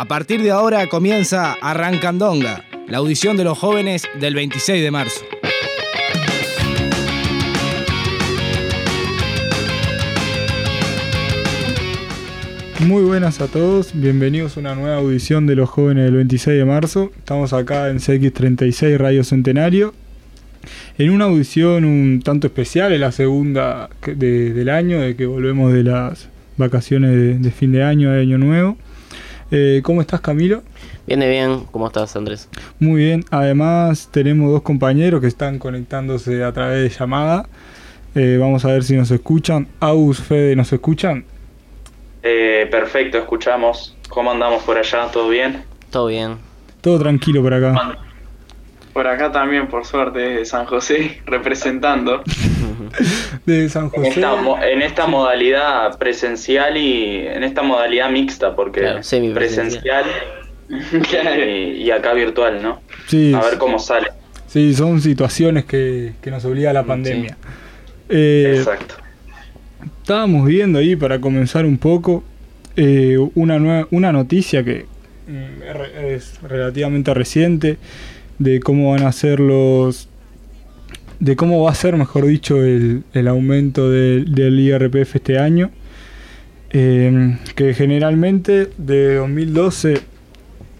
A partir de ahora comienza Arrancandonga, la audición de los jóvenes del 26 de marzo. Muy buenas a todos, bienvenidos a una nueva audición de los jóvenes del 26 de marzo. Estamos acá en CX36 Radio Centenario, en una audición un tanto especial, es la segunda del año, de que volvemos de las vacaciones de, fin de año, de año nuevo. Eh, ¿Cómo estás Camilo? Bien, bien, ¿cómo estás Andrés? Muy bien, además tenemos dos compañeros que están conectándose a través de llamada. Eh, vamos a ver si nos escuchan. Aus, Fede, ¿nos escuchan? Eh, perfecto, escuchamos. ¿Cómo andamos por allá? ¿Todo bien? Todo bien. Todo tranquilo por acá. Por acá también, por suerte, San José representando. de San José. En esta, modalidad presencial y en esta modalidad mixta, porque presencial y, acá virtual, ¿no? Sí. A ver cómo sale. Sí, son situaciones que, nos obliga la pandemia. Eh, Exacto estábamos viendo ahí para comenzar un poco eh, una, una noticia que mm, es relativamente reciente de cómo van a ser los de cómo va a ser mejor dicho el, aumento del IRPF este año em, que generalmente de 2012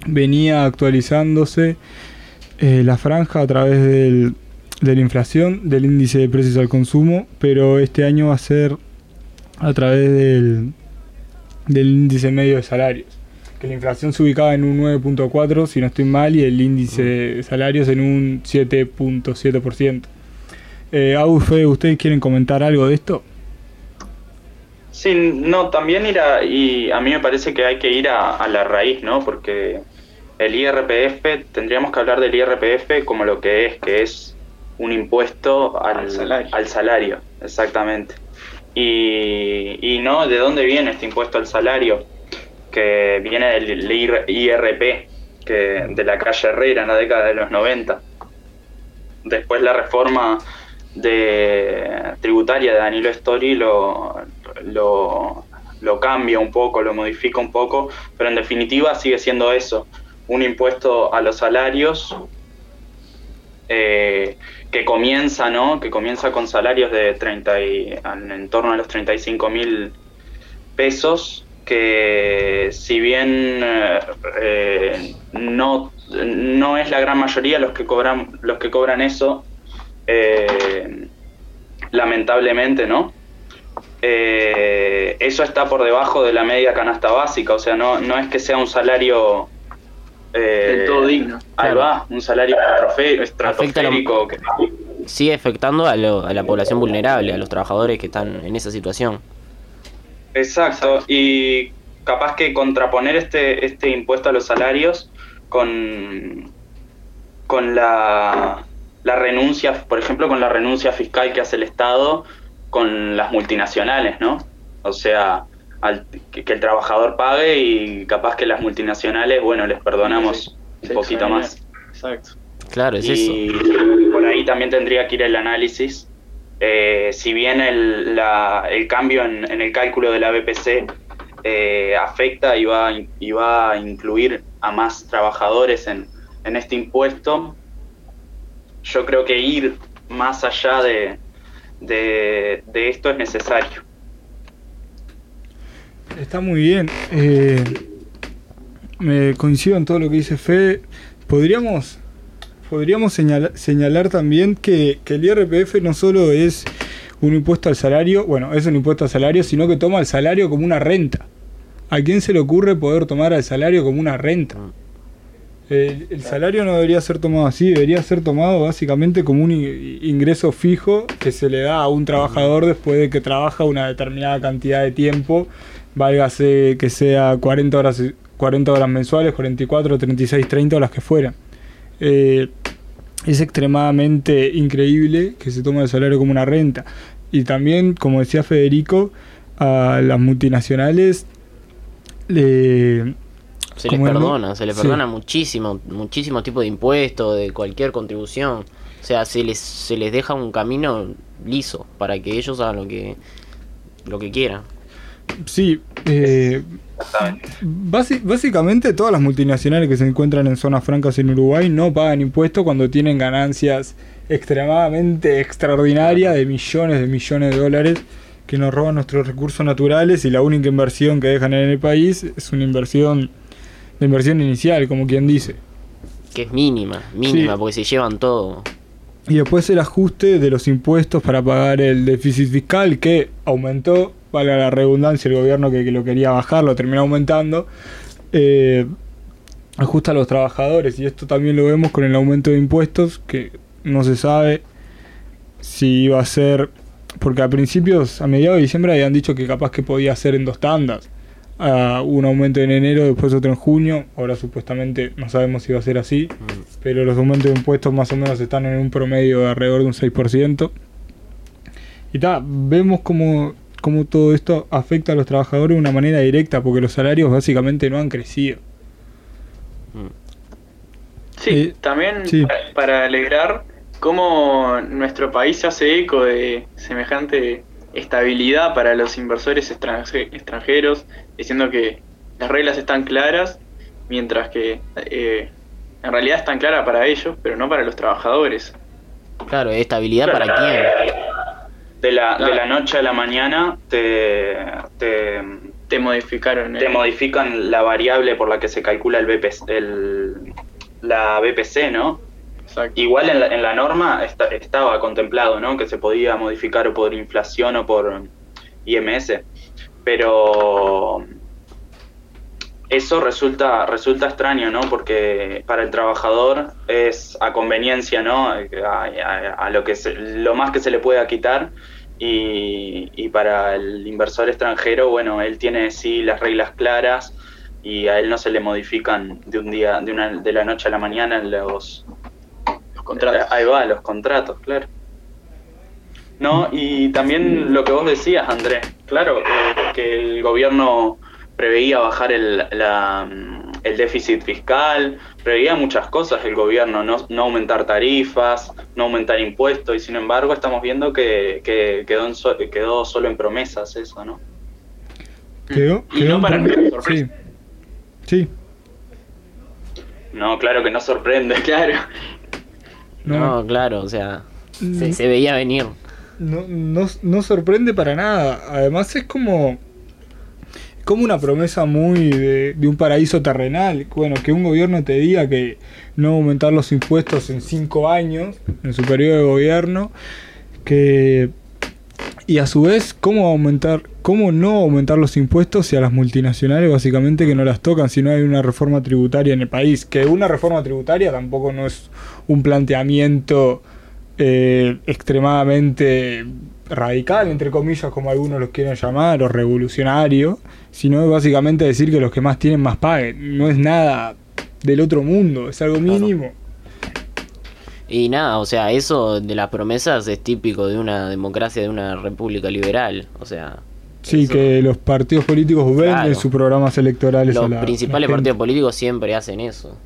venía actualizándose eh, la franja a través del, de la inflación del índice de precios al consumo pero este año va a ser a través del, del índice medio de salarios. Que la inflación se ubicaba en un 9.4, si no estoy mal, y el índice de salarios en un 7.7%. Eh, Aufe, ¿ustedes quieren comentar algo de esto? Sí, no, también ir a, y a mí me parece que hay que ir a, la raíz, ¿no? Porque el IRPF, tendríamos que hablar del IRPF como lo que es, que es un impuesto al, salario. al salario, exactamente. Y, no, ¿de dónde viene este impuesto al salario? Que viene del IRP, que de la calle Herrera en la década de los 90. Después la reforma de tributaria de Danilo Story lo, lo, cambia un poco, lo modifica un poco, pero en definitiva sigue siendo eso, un impuesto a los salarios eh, que comienza, ¿no? Que comienza con salarios de 30 y, en torno a los 35 mil pesos, que si bien eh, no, no es la gran mayoría los que cobran, los que cobran eso, eh, lamentablemente, ¿no? eso está por debajo de la media canasta básica, o sea, no, no es que sea un salario eh, todo digno. Ahí va, un salario estratosférico. Sigue afectando a, la población vulnerable, a los trabajadores que están en esa situación. Exacto, y capaz que contraponer este, este impuesto a los salarios con, con la, la renuncia, por ejemplo, con la renuncia fiscal que hace el Estado con las multinacionales, ¿no? O sea, que, el trabajador pague y capaz que las multinacionales, bueno, les perdonamos un poquito más. Exacto. Claro, es y Por ahí también tendría que ir el análisis. Eh, si bien el, la, el cambio en, en, el cálculo de la BPC eh, afecta y va, y va a incluir a más trabajadores en, en este impuesto, yo creo que ir más allá de, de, de esto es necesario. Está muy bien. Eh, me coincido en todo lo que dice Fede. Podríamos, podríamos señalar, señalar también que, el IRPF no solo es un impuesto al salario, bueno, es un impuesto al salario, sino que toma el salario como una renta. ¿A quién se le ocurre poder tomar al salario como una renta? El salario no debería ser tomado así, debería ser tomado básicamente como un ingreso fijo que se le da a un trabajador después de que trabaja una determinada cantidad de tiempo válgase que sea 40 horas, 40 horas mensuales, 44, 36, 30 o las que fueran. Eh, es extremadamente increíble que se tome el salario como una renta. Y también, como decía Federico, a las multinacionales le... Se les perdona, se les perdona muchísimo, muchísimo tipo de impuestos, de cualquier contribución. O sea, se les, se les deja un camino liso para que ellos hagan lo que, lo que quieran. Sí, eh, básicamente todas las multinacionales que se encuentran en zonas francas en Uruguay no pagan impuestos cuando tienen ganancias extremadamente extraordinarias de millones de millones de dólares que nos roban nuestros recursos naturales y la única inversión que dejan en el país es una inversión de inversión inicial, como quien dice. Que es mínima, mínima, porque se llevan todo. Y después el ajuste de los impuestos para pagar el déficit fiscal que aumentó valga la redundancia, el gobierno que, lo quería bajar lo terminó aumentando, eh, ajusta a los trabajadores y esto también lo vemos con el aumento de impuestos que no se sabe si iba a ser, porque a principios, a mediados de diciembre habían dicho que capaz que podía ser en dos tandas. Uh, un aumento en enero, después otro en junio. Ahora supuestamente no sabemos si va a ser así, mm. pero los aumentos de impuestos más o menos están en un promedio de alrededor de un 6%. Y ta, vemos como cómo todo esto afecta a los trabajadores de una manera directa, porque los salarios básicamente no han crecido. Sí, eh, también Para, alegrar cómo nuestro país se hace eco de semejante estabilidad para los inversores extranjeros, diciendo que las reglas están claras, mientras que eh, en realidad están claras para ellos, pero no para los trabajadores. Claro, estabilidad para quién de la, de la noche a la mañana te, te, modificaron te modifican la variable por la que se calcula el, BPC, el la BPC, ¿no? Igual en la, en la norma estaba contemplado, ¿no? Que se podía modificar por inflación o por IMS, pero eso resulta, resulta extraño, ¿no? Porque para el trabajador es a conveniencia, ¿no? A, lo, que lo más que se le pueda quitar. Y, para el inversor extranjero, bueno, él tiene sí las reglas claras y a él no se le modifican de un día, de, una, de la noche a la mañana los contratos. Ahí va, los contratos, claro. No, y también lo que vos decías, Andrés, claro, eh, que el gobierno preveía bajar el, el déficit fiscal, preveía muchas cosas el gobierno, no, no, aumentar tarifas, no aumentar impuestos, y sin embargo estamos viendo que, quedó, quedó solo en promesas eso, ¿no? Quedó, y no para sorpresa. Sí. No, claro que no sorprende. Claro. No, claro, o sea, se, se veía venir. No, no, no sorprende para nada. Además es como como una promesa muy de, un paraíso terrenal. Bueno, que un gobierno te diga que no aumentar los impuestos en cinco años, en su periodo de gobierno, que y a su vez cómo aumentar, cómo no aumentar los impuestos si a las multinacionales básicamente que no las tocan si no hay una reforma tributaria en el país. Que una reforma tributaria tampoco no es un planteamiento eh, extremadamente radical, entre comillas, como algunos los quieren llamar, o revolucionario, sino básicamente decir que los que más tienen más paguen. No es nada del otro mundo, es algo mínimo. Y nada, o sea, eso de las promesas es típico de una democracia, de una república liberal, o sea... Sí, que los partidos políticos venden sus programas electorales. Los principales partidos políticos siempre hacen eso,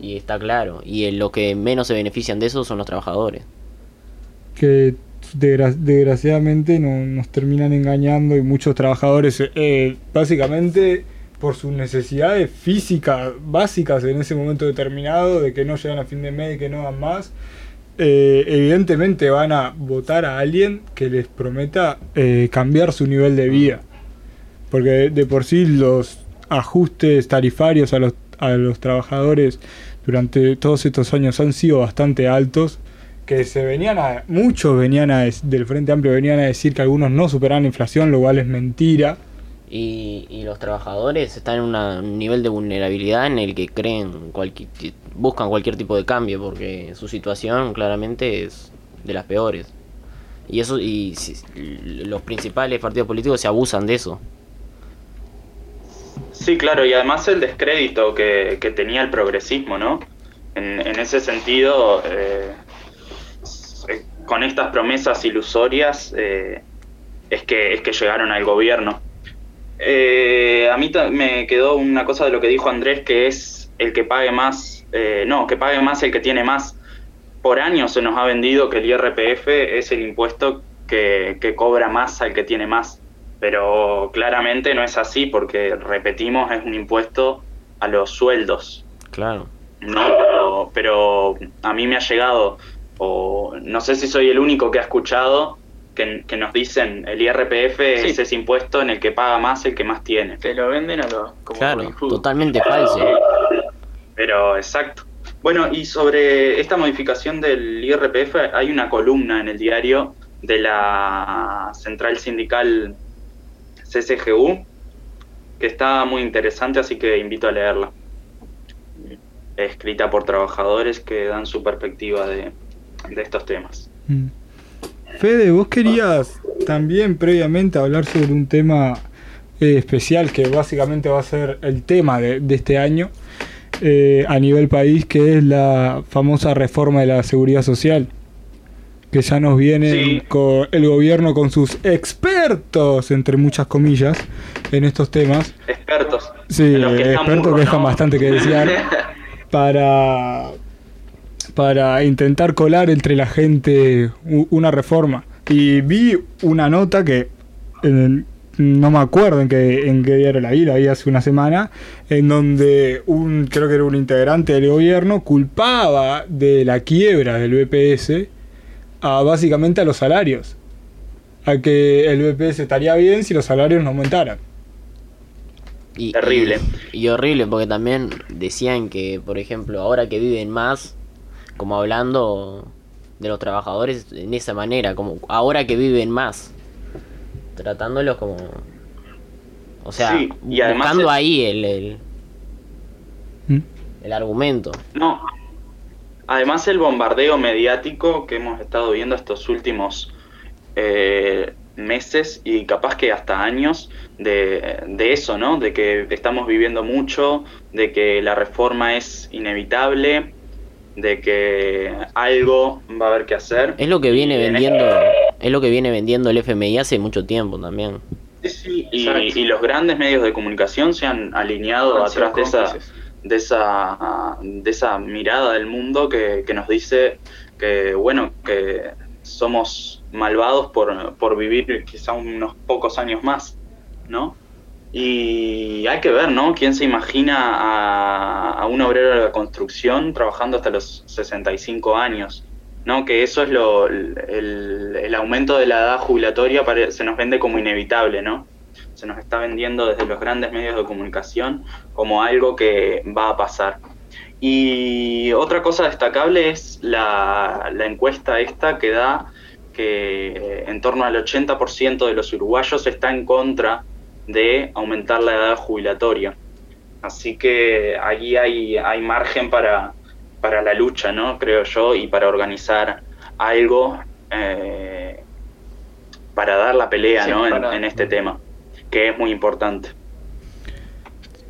y está claro, y los que menos se benefician de eso son los trabajadores. Que desgraciadamente no, nos terminan engañando y muchos trabajadores, eh, básicamente por sus necesidades físicas básicas en ese momento determinado, de que no llegan a fin de mes y que no dan más, eh, evidentemente van a votar a alguien que les prometa eh, cambiar su nivel de vida. Porque de, por sí los ajustes tarifarios a los, a los trabajadores durante todos estos años han sido bastante altos que se venían a, muchos venían a, del Frente Amplio venían a decir que algunos no superaban la inflación, lo cual es mentira. Y, y los trabajadores están en un nivel de vulnerabilidad en el que creen, cualquier, buscan cualquier tipo de cambio, porque su situación claramente es de las peores. Y eso y los principales partidos políticos se abusan de eso. Sí, claro, y además el descrédito que, tenía el progresismo, ¿no? En, ese sentido, eh, con estas promesas ilusorias eh, es, que, es que llegaron al gobierno. Eh, a mí me quedó una cosa de lo que dijo Andrés, que es el que pague más, eh, no, que pague más el que tiene más. Por años se nos ha vendido que el IRPF es el impuesto que, cobra más al que tiene más. Pero claramente no es así porque, repetimos, es un impuesto a los sueldos. Claro. No, pero, a mí me ha llegado, o no sé si soy el único que ha escuchado, que, nos dicen el IRPF es ese impuesto en el que paga más el que más tiene. Te lo venden a los Claro, totalmente falso. Pero exacto. Bueno, y sobre esta modificación del IRPF hay una columna en el diario de la central sindical CCGU que está muy interesante, así que invito a leerla. Escrita por trabajadores que dan su perspectiva de, estos temas. Mm. Fede, vos querías también previamente hablar sobre un tema eh, especial que básicamente va a ser el tema de, este año eh, a nivel país, que es la famosa reforma de la seguridad social que ya nos viene con el gobierno con sus expertos, entre muchas comillas, en estos temas. Expertos. Sí, expertos que dejan bastante que desear para, para intentar colar entre la gente una reforma. Y vi una nota que no me acuerdo en qué, en qué diario la vi, la vi hace una semana, en donde un, creo que era un integrante del gobierno, culpaba de la quiebra del BPS a básicamente a los salarios. A que el BPS estaría bien si los salarios no aumentaran. Y, Terrible. Y, horrible, porque también decían que, por ejemplo, ahora que viven más, como hablando de los trabajadores en esa manera, como ahora que viven más, tratándolos como... O sea, y buscando ahí el, el, ¿Mm? el argumento. No, Además el bombardeo mediático que hemos estado viendo estos últimos eh, meses y capaz que hasta años de, eso, ¿no? De que estamos viviendo mucho, de que la reforma es inevitable, de que algo va a haber que hacer. Es lo que viene vendiendo, es lo que viene vendiendo el FMI hace mucho tiempo también. Sí, y, los grandes medios de comunicación se han alineado atrás de esa de esa, de esa mirada del mundo que, nos dice que, bueno, que somos malvados por, por vivir quizá unos pocos años más, ¿no? Y hay que ver, ¿no? ¿Quién se imagina a, un obrero de la construcción trabajando hasta los 65 años? ¿No? Que eso es lo, el, el aumento de la edad jubilatoria se nos vende como inevitable, ¿no? se nos está vendiendo desde los grandes medios de comunicación como algo que va a pasar. Y otra cosa destacable es la, encuesta esta que da que eh, en torno al 80% de los uruguayos está en contra de aumentar la edad jubilatoria. Así que allí hay, hay margen para, para la lucha, ¿no? Creo yo, y para organizar algo eh, para dar la pelea, ¿no? en este tema que es muy importante.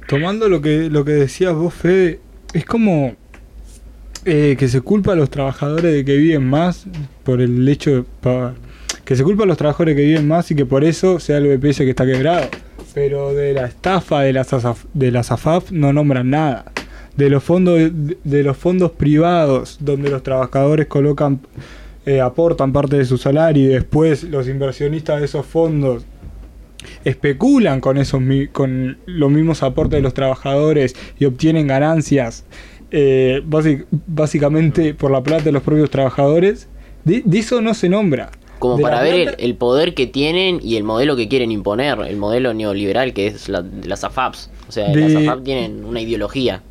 Tomando lo que, lo que decías vos, Fede, es como eh, que se culpa a los trabajadores de que viven más por el hecho de que se culpa a los trabajadores que viven más y que por eso sea el BPS que está quebrado. Pero de la estafa de las, AFAF, de las AFAF no nombran nada. De los fondos de, los fondos privados donde los trabajadores colocan eh, aportan parte de su salario y después los inversionistas de esos fondos especulan con, esos, con los mismos aportes de los trabajadores y obtienen ganancias eh, básicamente por la plata de los propios trabajadores, de, eso no se nombra. Como para ver el, poder que tienen y el modelo que quieren imponer, el modelo neoliberal que es la, las AFAPs. O sea, las AFAPs tienen una ideología.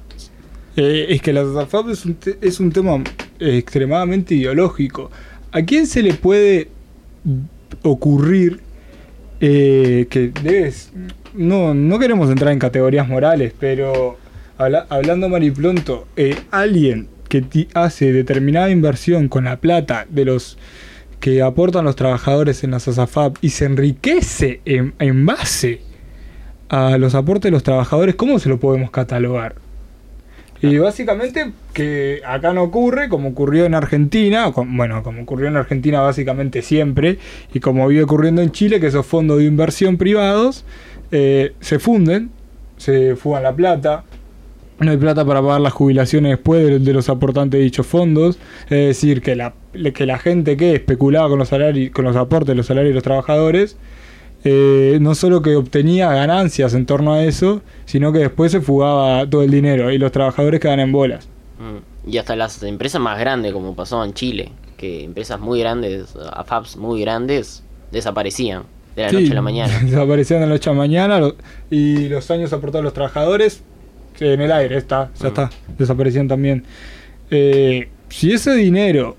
Eh, es que las AFAPs es un, es un tema extremadamente ideológico. ¿A quién se le puede ocurrir eh, que debes. No, no queremos entrar en categorías morales, pero hablando mal y pronto, eh, alguien que hace determinada inversión con la plata de los que aportan los trabajadores en las ASAFAP y se enriquece en, en base a los aportes de los trabajadores, ¿cómo se lo podemos catalogar? Y básicamente que acá no ocurre como ocurrió en Argentina, bueno, como ocurrió en Argentina básicamente siempre, y como vive ocurriendo en Chile, que esos fondos de inversión privados eh, se funden, se fugan la plata, no hay plata para pagar las jubilaciones después de, los aportantes de dichos fondos, es decir, que la, que la gente que especulaba con los, salarios, con los aportes de los salarios de los trabajadores, eh, no solo que obtenía ganancias en torno a eso, sino que después se fugaba todo el dinero y los trabajadores quedaban en bolas. Mm. Y hasta las empresas más grandes, como pasó en Chile, que empresas muy grandes, AFAPs muy grandes, desaparecían de la noche a la mañana. Desaparecían de la noche a la mañana y los años aportados a los trabajadores en el aire, está, ya mm. está, desaparecían también. Eh, si ese dinero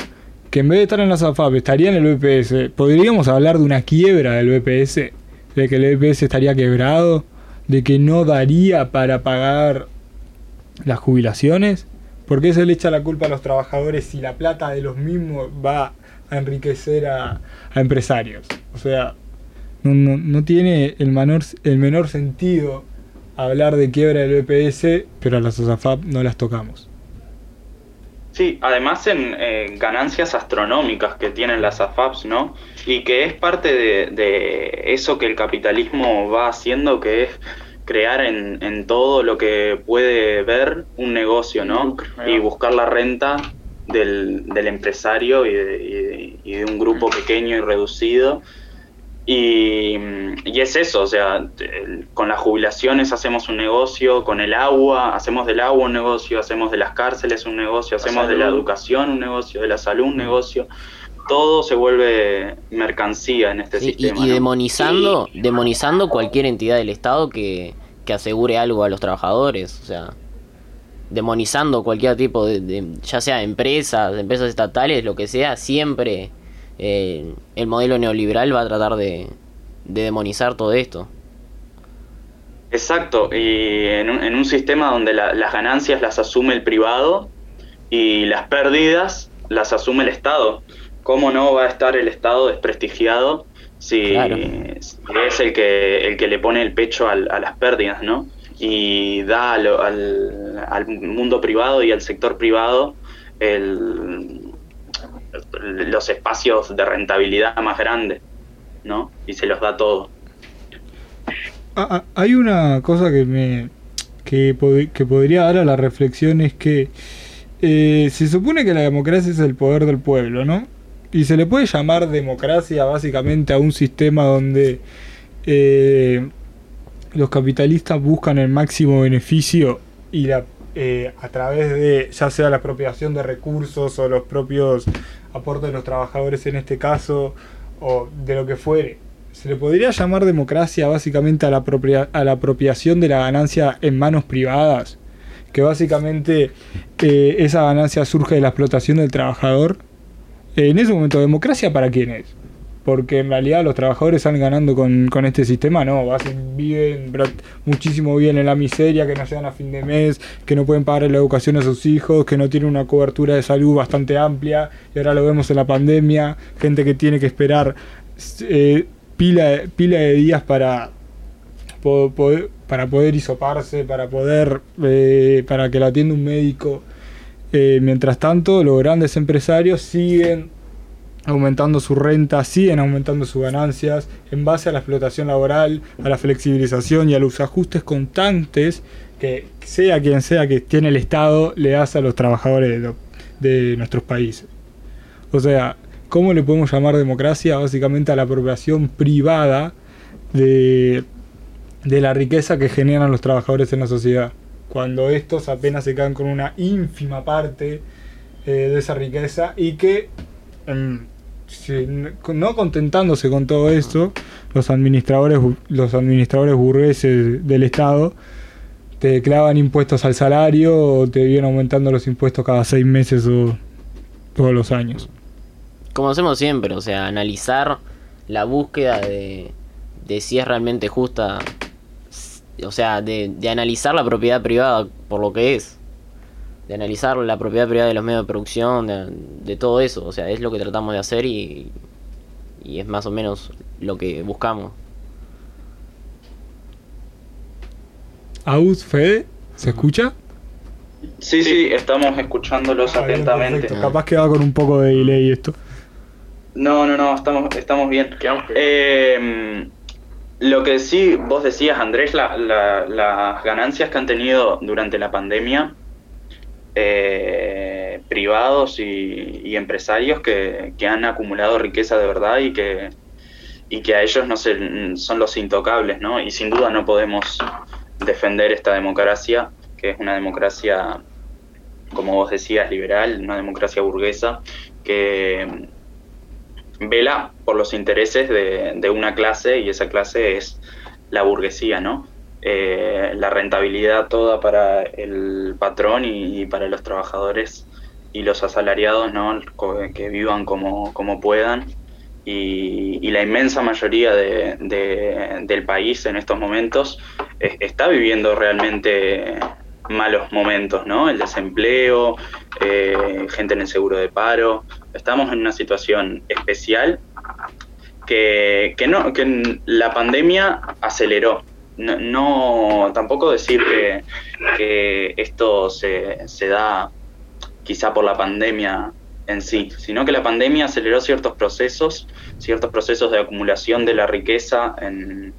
que en vez de estar en la SAFAP estaría en el BPS, ¿podríamos hablar de una quiebra del BPS? ¿De que el BPS estaría quebrado? ¿De que no daría para pagar las jubilaciones? ¿Por qué se le echa la culpa a los trabajadores si la plata de los mismos va a enriquecer a, empresarios? O sea, no, tiene el menor, el menor sentido hablar de quiebra del BPS, pero a las SAFAP no las tocamos. Sí, además en ganancias astronómicas que tienen las AFAPs, ¿no? Y que es parte de, eso que el capitalismo va haciendo, que es crear en, todo lo que puede ver un negocio, ¿no? Y buscar la renta del, empresario y de, un grupo pequeño y reducido y, es eso, o sea, con las jubilaciones hacemos un negocio, con el agua, hacemos del agua un negocio, hacemos de las cárceles un negocio, hacemos de la educación un negocio, de la salud un negocio. Todo se vuelve mercancía en este sistema. Y, demonizando, demonizando cualquier entidad del Estado que, asegure algo a los trabajadores, o sea, demonizando cualquier tipo de ya sea empresas, empresas estatales, lo que sea, siempre eh, el modelo neoliberal va a tratar de, demonizar todo esto. Exacto, y en un, sistema donde las ganancias las asume el privado y las pérdidas las asume el Estado. ¿Cómo no va a estar el Estado desprestigiado si, es el que, el que le pone el pecho a las pérdidas, ¿no? Y da al, al mundo privado y al sector privado el, los espacios de rentabilidad más grandes, ¿no? Y se los da todo. Ah, ah, hay una cosa que me que, podría dar a la reflexión es que eh, se supone que la democracia es el poder del pueblo, ¿no? Y se le puede llamar democracia básicamente a un sistema donde eh, los capitalistas buscan el máximo beneficio y la eh, a través de ya sea la apropiación de recursos o los propios aportes de los trabajadores en este caso o de lo que fuere. Se le podría llamar democracia básicamente a la, a la apropiación de la ganancia en manos privadas, que básicamente eh, esa ganancia surge de la explotación del trabajador. en ese momento, ¿democracia para quién es? Porque en realidad los trabajadores están ganando con, este sistema, no, viven muchísimo bien en la miseria, que no llegan a fin de mes, que no pueden pagar la educación a sus hijos, que no tienen una cobertura de salud bastante amplia, y ahora lo vemos en la pandemia, gente que tiene que esperar eh, pila, pila de días para poder, para poder hisoparse, para poder, eh, para que lo atienda un médico. Eh, mientras tanto, los grandes empresarios siguen aumentando su renta, siguen aumentando sus ganancias en base a la explotación laboral, a la flexibilización y a los ajustes constantes que sea quien sea que tiene el Estado le hace a los trabajadores de, nuestros países. O sea, ¿cómo le podemos llamar democracia? Básicamente a la apropiación privada de, de la riqueza que generan los trabajadores en la sociedad. Cuando estos apenas se quedan con una ínfima parte eh, de esa riqueza y que no contentándose con todo esto, los administradores, los administradores burgueses del Estado te clavan impuestos al salario o te vienen aumentando los impuestos cada seis meses o todos los años. Como hacemos siempre, o sea, analizar la búsqueda de, de si es realmente justa, o sea, de, de analizar la propiedad privada por lo que es de analizar la propiedad privada de los medios de producción, de, todo eso. O sea, es lo que tratamos de hacer y, y es más o menos lo que buscamos. Aus, Fede, ¿se escucha? Sí, sí, estamos escuchándolos ah, atentamente. Capaz que va con un poco de delay esto. No, no, no, estamos, estamos bien. Eh, lo que sí vos decías, Andrés, las ganancias que han tenido durante la pandemia eh, privados y, empresarios que, han acumulado riqueza de verdad y que, y que a ellos no se, son los intocables, ¿no? Y sin duda no podemos defender esta democracia, que es una democracia, como vos decías, liberal, una democracia burguesa, que vela por los intereses de, una clase y esa clase es la burguesía, ¿no? Eh, la rentabilidad toda para el patrón y, para los trabajadores y los asalariados, ¿no? Que vivan como, como puedan y, la inmensa mayoría del país en estos momentos está viviendo realmente malos momentos, ¿no? El desempleo, eh, gente en el seguro de paro. Estamos en una situación especial que, no, que la pandemia aceleró. No, tampoco decir que, que esto se, se da quizá por la pandemia en sí, sino que la pandemia aceleró ciertos procesos, ciertos procesos de acumulación de la riqueza en,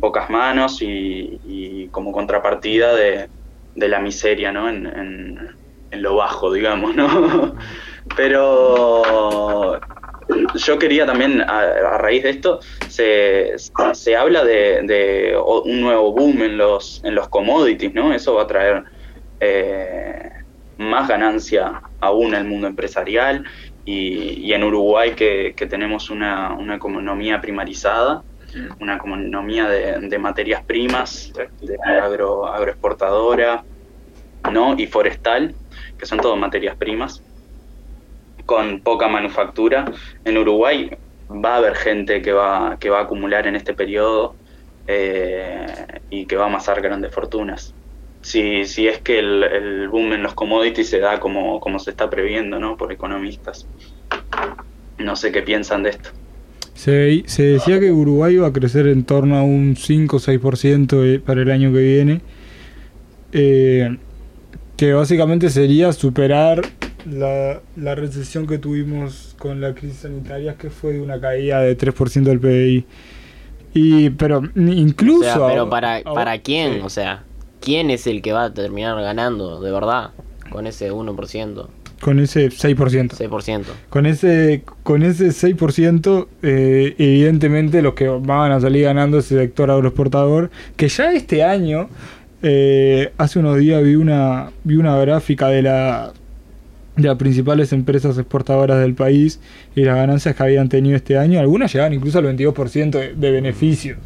pocas manos y, como contrapartida de, la miseria, ¿no? En, lo bajo, digamos, ¿no? Pero yo quería también, a, raíz de esto, se, se habla de, un nuevo boom en los, en los commodities, ¿no? Eso va a traer eh, más ganancia aún el mundo empresarial y, en Uruguay que, tenemos una, una, economía primarizada, mm. una economía de, materias primas, de agro, agroexportadora ¿no? y forestal, que son todo materias primas, con poca manufactura. En Uruguay va a haber gente que va, que va a acumular en este periodo eh, y que va a amasar grandes fortunas si, si es que el, boom en los commodities se da como, como se está previendo ¿no? por economistas. No sé qué piensan de esto. Se, decía que Uruguay iba a crecer en torno a un 5 o 6% eh, para el año que viene, eh, que básicamente sería superar la, la, recesión que tuvimos con la crisis sanitaria, que fue de una caída de 3% del PIB. Y, pero incluso... pero para, ¿para quién? O sea quién es el que va a terminar ganando, de verdad, con ese 1%. Con ese 6%. 6%. Con ese, con ese 6%, eh, evidentemente los que van a salir ganando es el sector agroexportador, que ya este año, eh, hace unos días vi una, vi una gráfica de, la, de las principales empresas exportadoras del país y las ganancias que habían tenido este año, algunas llegaban incluso al 22% de, de beneficios.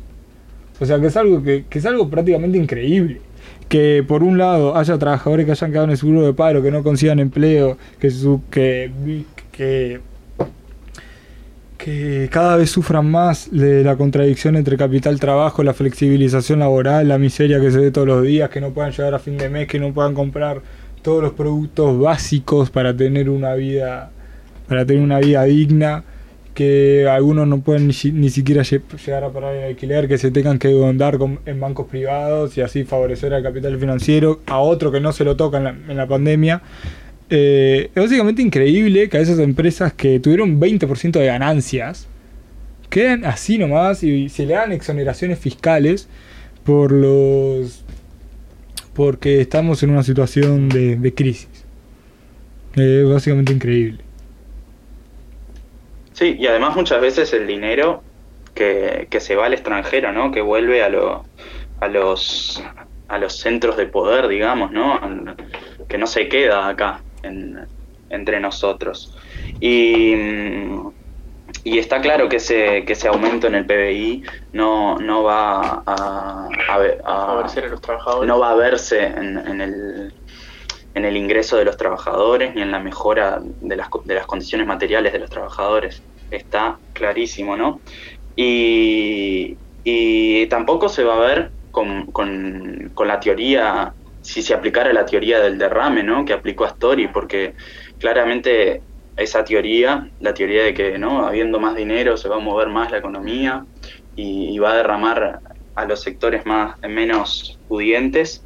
O sea que es algo que, que es algo prácticamente increíble que por un lado haya trabajadores que hayan quedado en el seguro de paro, que no consigan empleo, que, su, que, que, que cada vez sufran más de la contradicción entre capital trabajo, la flexibilización laboral, la miseria que se ve todos los días, que no puedan llegar a fin de mes, que no puedan comprar todos los productos básicos para tener una vida para tener una vida digna que algunos no pueden ni, siquiera llegar a parar el alquiler, que se tengan que andar en bancos privados y así favorecer al capital financiero, a otro que no se lo toca en la, pandemia. Eh, es básicamente increíble que a esas empresas que tuvieron 20% de ganancias queden así nomás y se le dan exoneraciones fiscales por los porque estamos en una situación de, crisis. Es básicamente increíble. Sí, y además muchas veces el dinero que, se va al extranjero, ¿no? Que vuelve a, a, los, a los centros de poder, digamos, ¿no? Que no se queda acá entre nosotros. Y, y está claro que ese, que ese aumento en el PBI no, no va a, a los trabajadores. No va a verse en, en el en el ingreso de los trabajadores ni en la mejora de las, de las condiciones materiales de los trabajadores. Está clarísimo, ¿no? Y, tampoco se va a ver con, con, la teoría, si se aplicara la teoría del derrame, ¿no? Que aplicó Astori, porque claramente esa teoría, la teoría de que, ¿no? Habiendo más dinero se va a mover más la economía y, y va a derramar a los sectores más menos pudientes,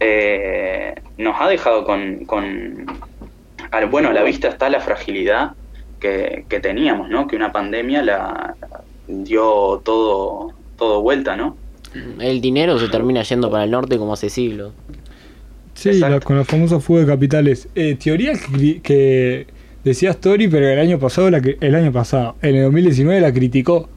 eh, nos ha dejado con, con, bueno, a la vista está la fragilidad que, teníamos, ¿no? Que una pandemia la dio todo, todo vuelta, ¿no? El dinero se termina yendo para el norte como hace siglos. Sí, con la famosa fuga de capitales. Eh, teoría que, decía Story, pero el año pasado, la, el año pasado, en el 2019 la criticó.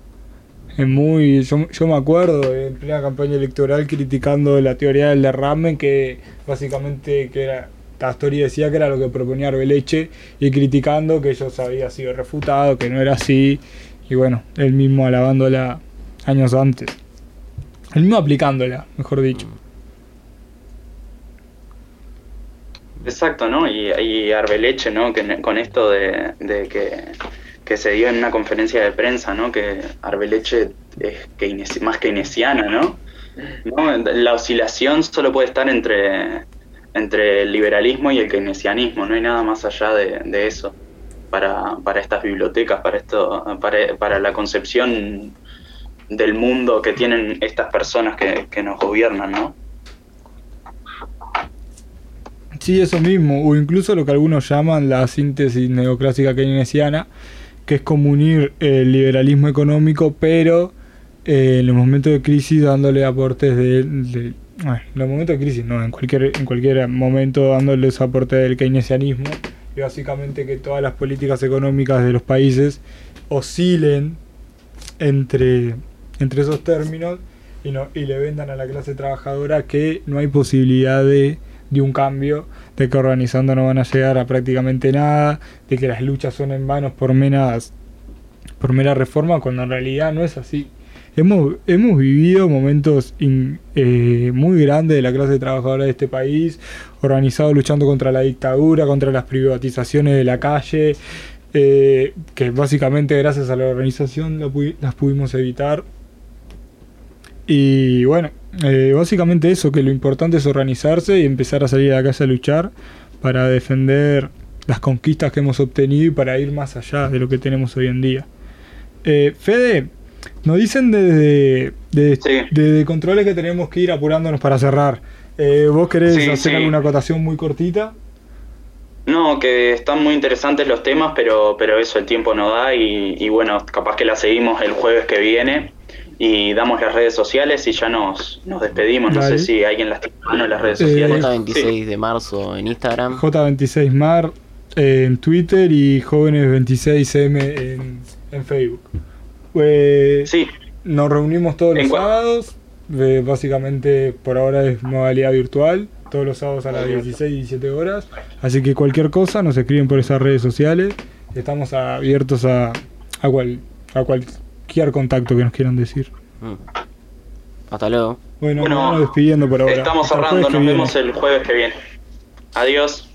es muy. Yo, yo me acuerdo en plena campaña electoral criticando la teoría del derrame, que básicamente que era. Astori decía que era lo que proponía Arbeleche y criticando que ellos había sido refutado, que no era así, y bueno, él mismo alabándola años antes. Él mismo aplicándola, mejor dicho. Exacto, ¿no? Y, y Arbeleche, ¿no? Que, con esto de, de que que se dio en una conferencia de prensa, ¿no? Que Arbeleche es más keynesiana, ¿no? ¿no? La oscilación solo puede estar entre, entre el liberalismo y el keynesianismo, no hay nada más allá de, eso para, para, estas bibliotecas, para, esto, para, para, la concepción del mundo que tienen estas personas que, que nos gobiernan, ¿no? Sí, eso mismo, o incluso lo que algunos llaman la síntesis neoclásica keynesiana, que es como unir el liberalismo económico, pero eh, en los momentos de crisis dándole aportes de, en los momentos de crisis, no, en cualquier, en cualquier momento dándoles aportes del keynesianismo, y básicamente que todas las políticas económicas de los países oscilen entre, entre esos términos y, no, y le vendan a la clase trabajadora que no hay posibilidad de de un cambio, de que organizando no van a llegar a prácticamente nada, de que las luchas son en vano por meras, por mera reforma, cuando en realidad no es así. Hemos, hemos vivido momentos eh, muy grandes de la clase trabajadora de este país, organizado luchando contra la dictadura, contra las privatizaciones de la calle, eh, que básicamente gracias a la organización las pudimos evitar. Y bueno, eh, básicamente eso, que lo importante es organizarse y empezar a salir a la calle a luchar para defender las conquistas que hemos obtenido y para ir más allá de lo que tenemos hoy en día. Eh, Fede, nos dicen desde, de, controles que tenemos que ir apurándonos para cerrar. Eh, ¿Vos querés hacer alguna acotación muy cortita? No, que están muy interesantes los temas, pero, pero eso el tiempo no da y, y bueno, capaz que la seguimos el jueves que viene y damos las redes sociales y ya nos, nos despedimos. No sé si alguien las tiene en las redes sociales. J26 de marzo en Instagram. J26mar en Twitter y Jóvenes26M en, en Facebook. Pues, sí. Nos reunimos todos los sábados. básicamente por ahora es modalidad virtual. Todos los sábados a las 16 y 17 horas. Así que cualquier cosa nos escriben por esas redes sociales. Estamos abiertos a, a, cual, a cualquier cualquier contacto que nos quieran decir. Mm. Hasta luego. Bueno, bueno despidiendo por ahora. Estamos cerrando, nos vemos el jueves que viene. Adiós.